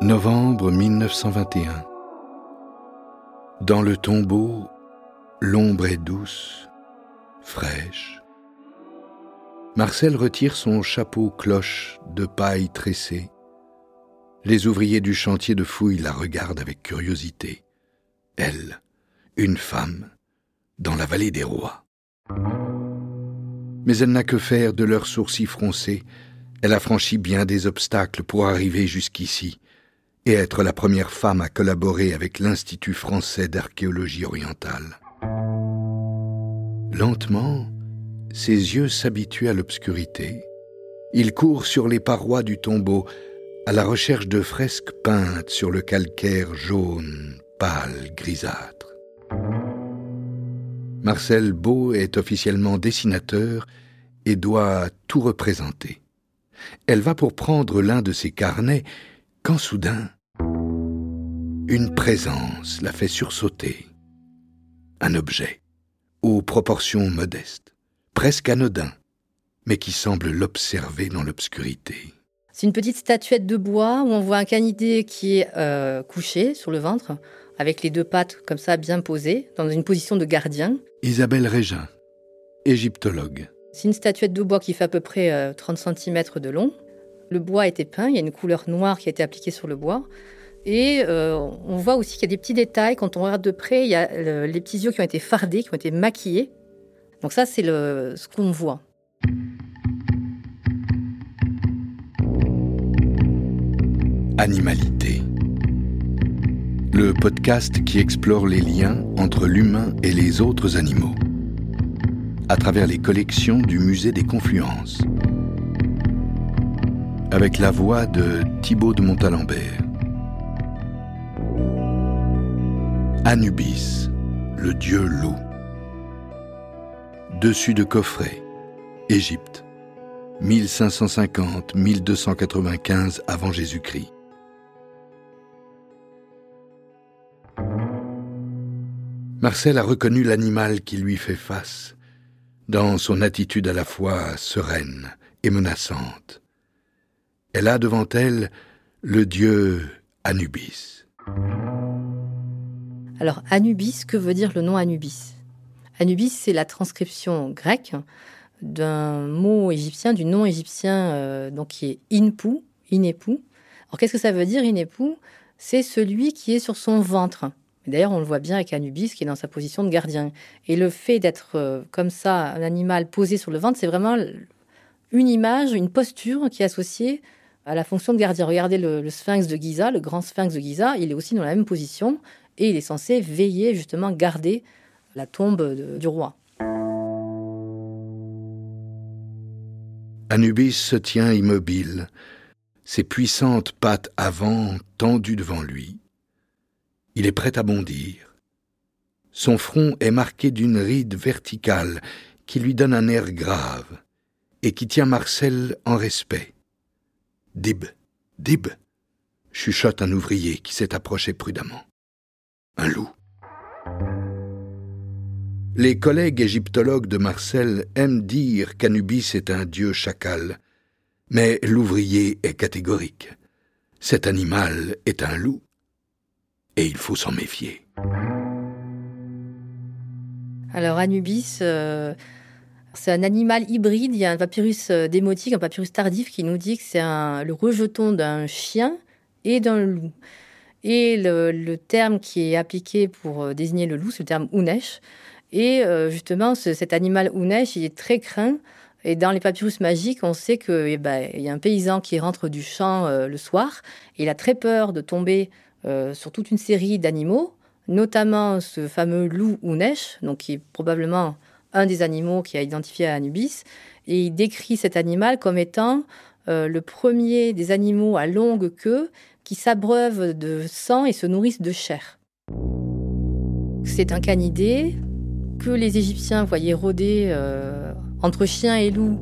Novembre 1921. Dans le tombeau, l'ombre est douce, fraîche. Marcel retire son chapeau cloche de paille tressée. Les ouvriers du chantier de fouille la regardent avec curiosité. Elle, une femme, dans la vallée des rois. Mais elle n'a que faire de leurs sourcils froncés. Elle a franchi bien des obstacles pour arriver jusqu'ici et être la première femme à collaborer avec l'Institut français d'archéologie orientale. Lentement, ses yeux s'habituent à l'obscurité. Il court sur les parois du tombeau à la recherche de fresques peintes sur le calcaire jaune, pâle, grisâtre. Marcel Beau est officiellement dessinateur et doit tout représenter. Elle va pour prendre l'un de ses carnets quand soudain, une présence la fait sursauter. Un objet, aux proportions modestes, presque anodin, mais qui semble l'observer dans l'obscurité. C'est une petite statuette de bois où on voit un canidé qui est euh, couché sur le ventre, avec les deux pattes comme ça bien posées, dans une position de gardien. Isabelle Régin, égyptologue. C'est une statuette de bois qui fait à peu près 30 euh, cm de long, le bois a été peint, il y a une couleur noire qui a été appliquée sur le bois. Et euh, on voit aussi qu'il y a des petits détails. Quand on regarde de près, il y a les petits yeux qui ont été fardés, qui ont été maquillés. Donc ça, c'est ce qu'on voit. Animalité. Le podcast qui explore les liens entre l'humain et les autres animaux à travers les collections du Musée des Confluences avec la voix de Thibaut de Montalembert. Anubis, le dieu loup. Dessus de coffret, Égypte, 1550-1295 avant Jésus-Christ. Marcel a reconnu l'animal qui lui fait face, dans son attitude à la fois sereine et menaçante elle a devant elle le dieu Anubis. Alors Anubis, que veut dire le nom Anubis? Anubis, c'est la transcription grecque d'un mot égyptien, du nom égyptien euh, donc qui est Inpu, Inepu. Alors qu'est-ce que ça veut dire Inepu? C'est celui qui est sur son ventre. D'ailleurs, on le voit bien avec Anubis qui est dans sa position de gardien. Et le fait d'être euh, comme ça, un animal posé sur le ventre, c'est vraiment une image, une posture qui est associée à la fonction de gardien. Regardez le, sphinx de Giza, le grand sphinx de Giza, il est aussi dans la même position et il est censé veiller, justement, garder la tombe du roi. Anubis se tient immobile, ses puissantes pattes avant tendues devant lui. Il est prêt à bondir. Son front est marqué d'une ride verticale qui lui donne un air grave et qui tient Marcel en respect. Dib, Dib, chuchote un ouvrier qui s'est approché prudemment. Un loup. Les collègues égyptologues de Marcel aiment dire qu'Anubis est un dieu chacal, mais l'ouvrier est catégorique. Cet animal est un loup, et il faut s'en méfier. Alors Anubis, euh, c'est un animal hybride. Il y a un papyrus euh, démotique, un papyrus tardif qui nous dit que c'est le rejeton d'un chien et d'un loup. Et le, terme qui est appliqué pour euh, désigner le loup, c'est le terme Unesh. Et euh, justement, cet animal Unesh, il est très craint. Et dans les papyrus magiques, on sait qu'il eh ben, y a un paysan qui rentre du champ le soir. Il a très peur de tomber sur toute une série d'animaux, notamment ce fameux loup Unesh, donc qui est probablement un des animaux qui a identifié Anubis, et il décrit cet animal comme étant euh, le premier des animaux à longue queue qui s'abreuvent de sang et se nourrissent de chair. C'est un canidé que les Égyptiens voyaient rôder euh, entre chiens et loups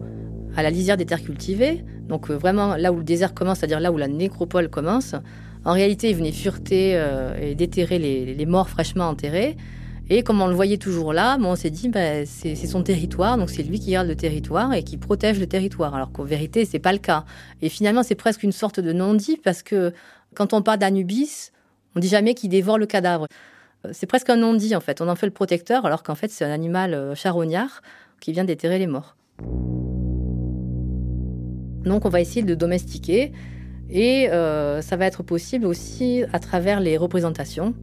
à la lisière des terres cultivées, donc euh, vraiment là où le désert commence, c'est-à-dire là où la nécropole commence. En réalité, il venait fureter et déterrer les morts fraîchement enterrés. Et comme on le voyait toujours là, on s'est dit, bah, c'est son territoire, donc c'est lui qui garde le territoire et qui protège le territoire. Alors qu'en vérité, c'est pas le cas. Et finalement, c'est presque une sorte de non-dit parce que Quand on parle d'Anubis, on dit jamais qu'il dévore le cadavre. Euh, c'est presque un non-dit en fait. On en fait le protecteur alors qu'en fait c'est un animal euh, charognard qui vient déterrer les morts. Donc on va essayer de le domestiquer et euh, ça va être possible aussi à travers les représentations,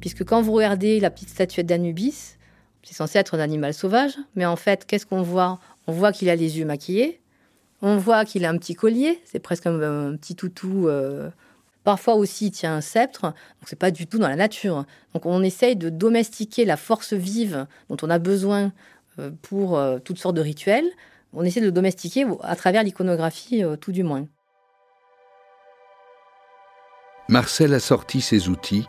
puisque quand vous regardez la petite statuette d'Anubis, c'est censé être un animal sauvage, mais en fait qu'est-ce qu'on voit? On voit qu'il a les yeux maquillés, on voit qu'il a un petit collier, c'est presque un, petit toutou. Parfois aussi, il tient un sceptre, donc c'est pas du tout dans la nature. Donc on essaye de domestiquer la force vive dont on a besoin euh, pour euh, toutes sortes de rituels. On essaie de le domestiquer à travers l'iconographie, euh, tout du moins. Marcel a sorti ses outils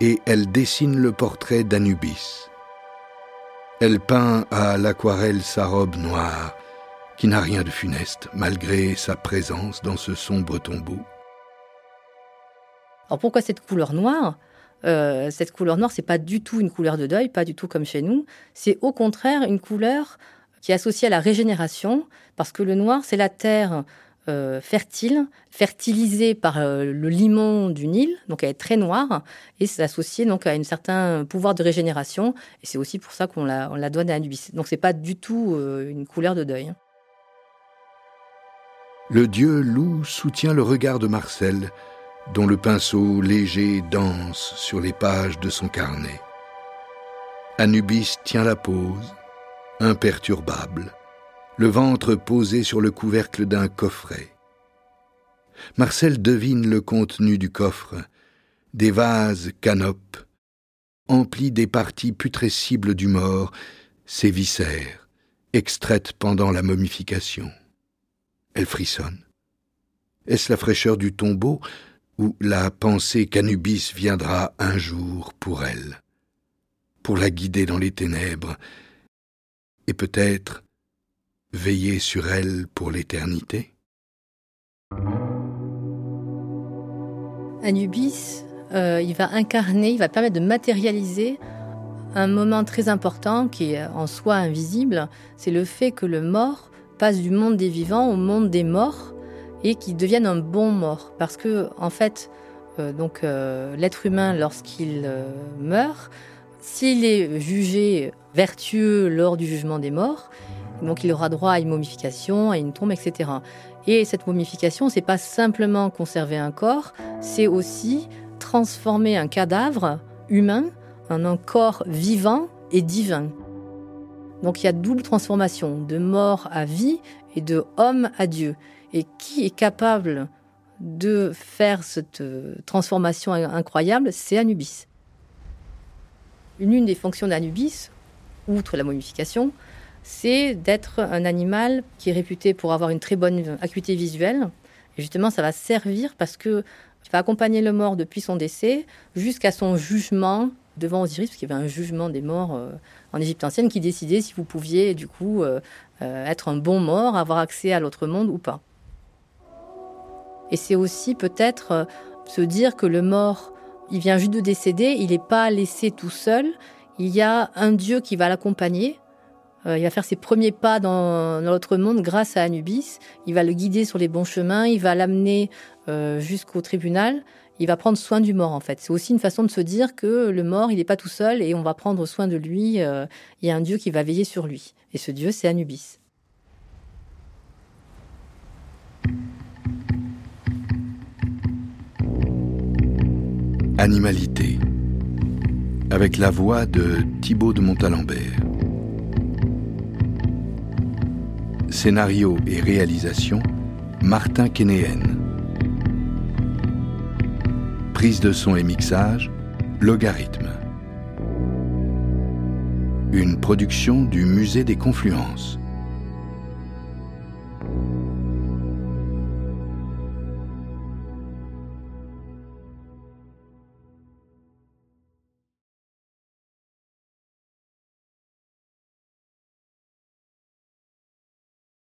et elle dessine le portrait d'Anubis. Elle peint à l'aquarelle sa robe noire, qui n'a rien de funeste, malgré sa présence dans ce sombre tombeau. Alors pourquoi cette couleur noire? Euh, Cette couleur noire, c'est pas du tout une couleur de deuil, pas du tout comme chez nous. C'est au contraire une couleur qui est associée à la régénération, parce que le noir, c'est la terre euh, fertile, fertilisée par euh, le limon du Nil, donc elle est très noire, et c'est associé donc à un certain pouvoir de régénération, et c'est aussi pour ça qu'on la, on donne à Anubis. Donc c'est pas du tout une couleur de deuil. Le dieu loup soutient le regard de Marcel, dont le pinceau léger danse sur les pages de son carnet. Anubis tient la pose, imperturbable, le ventre posé sur le couvercle d'un coffret. Marcel devine le contenu du coffre, des vases canopes, emplis des parties putrescibles du mort, ses viscères, extraites pendant la momification. Elle frissonne. Est-ce la fraîcheur du tombeau où la pensée qu'Anubis viendra un jour pour elle, pour la guider dans les ténèbres, et peut-être veiller sur elle pour l'éternité Anubis, euh, il va incarner, il va permettre de matérialiser un moment très important qui est en soi invisible, c'est le fait que le mort passe du monde des vivants au monde des morts et qui deviennent un bon mort. Parce que, en fait, euh, donc euh, l'être humain, lorsqu'il meurt, s'il est jugé vertueux lors du jugement des morts, donc il aura droit à une momification, à une tombe, etc. Et cette momification, c'est pas simplement conserver un corps, c'est aussi transformer un cadavre humain en un corps vivant et divin. Donc il y a double transformation, de mort à vie et de homme à Dieu. Et qui est capable de faire cette euh, transformation incroyable C'est Anubis. Une des fonctions d'Anubis, outre la momification, c'est d'être un animal qui est réputé pour avoir une très bonne acuité visuelle. Et justement, ça va servir parce que va accompagner le mort depuis son décès jusqu'à son jugement devant Osiris, parce qu'il y avait un jugement des morts euh, en Égypte ancienne qui décidait si vous pouviez du coup euh, être un bon mort, avoir accès à l'autre monde ou pas. Et c'est aussi peut-être euh, se dire que le mort, il vient juste de décéder, il n'est pas laissé tout seul, il y a un Dieu qui va l'accompagner. Euh, il va faire ses premiers pas dans, l'autre monde grâce à Anubis. Il va le guider sur les bons chemins, il va l'amener euh, jusqu'au tribunal. Il va prendre soin du mort en fait. C'est aussi une façon de se dire que le mort, il n'est pas tout seul et on va prendre soin de lui. il y a un Dieu qui va veiller sur lui. Et ce Dieu, c'est Anubis. Animalité avec la voix de Thibaut de Montalembert. Scénario et réalisation Martin Kénéen. Prise de son et mixage Logarithme. Une production du Musée des Confluences.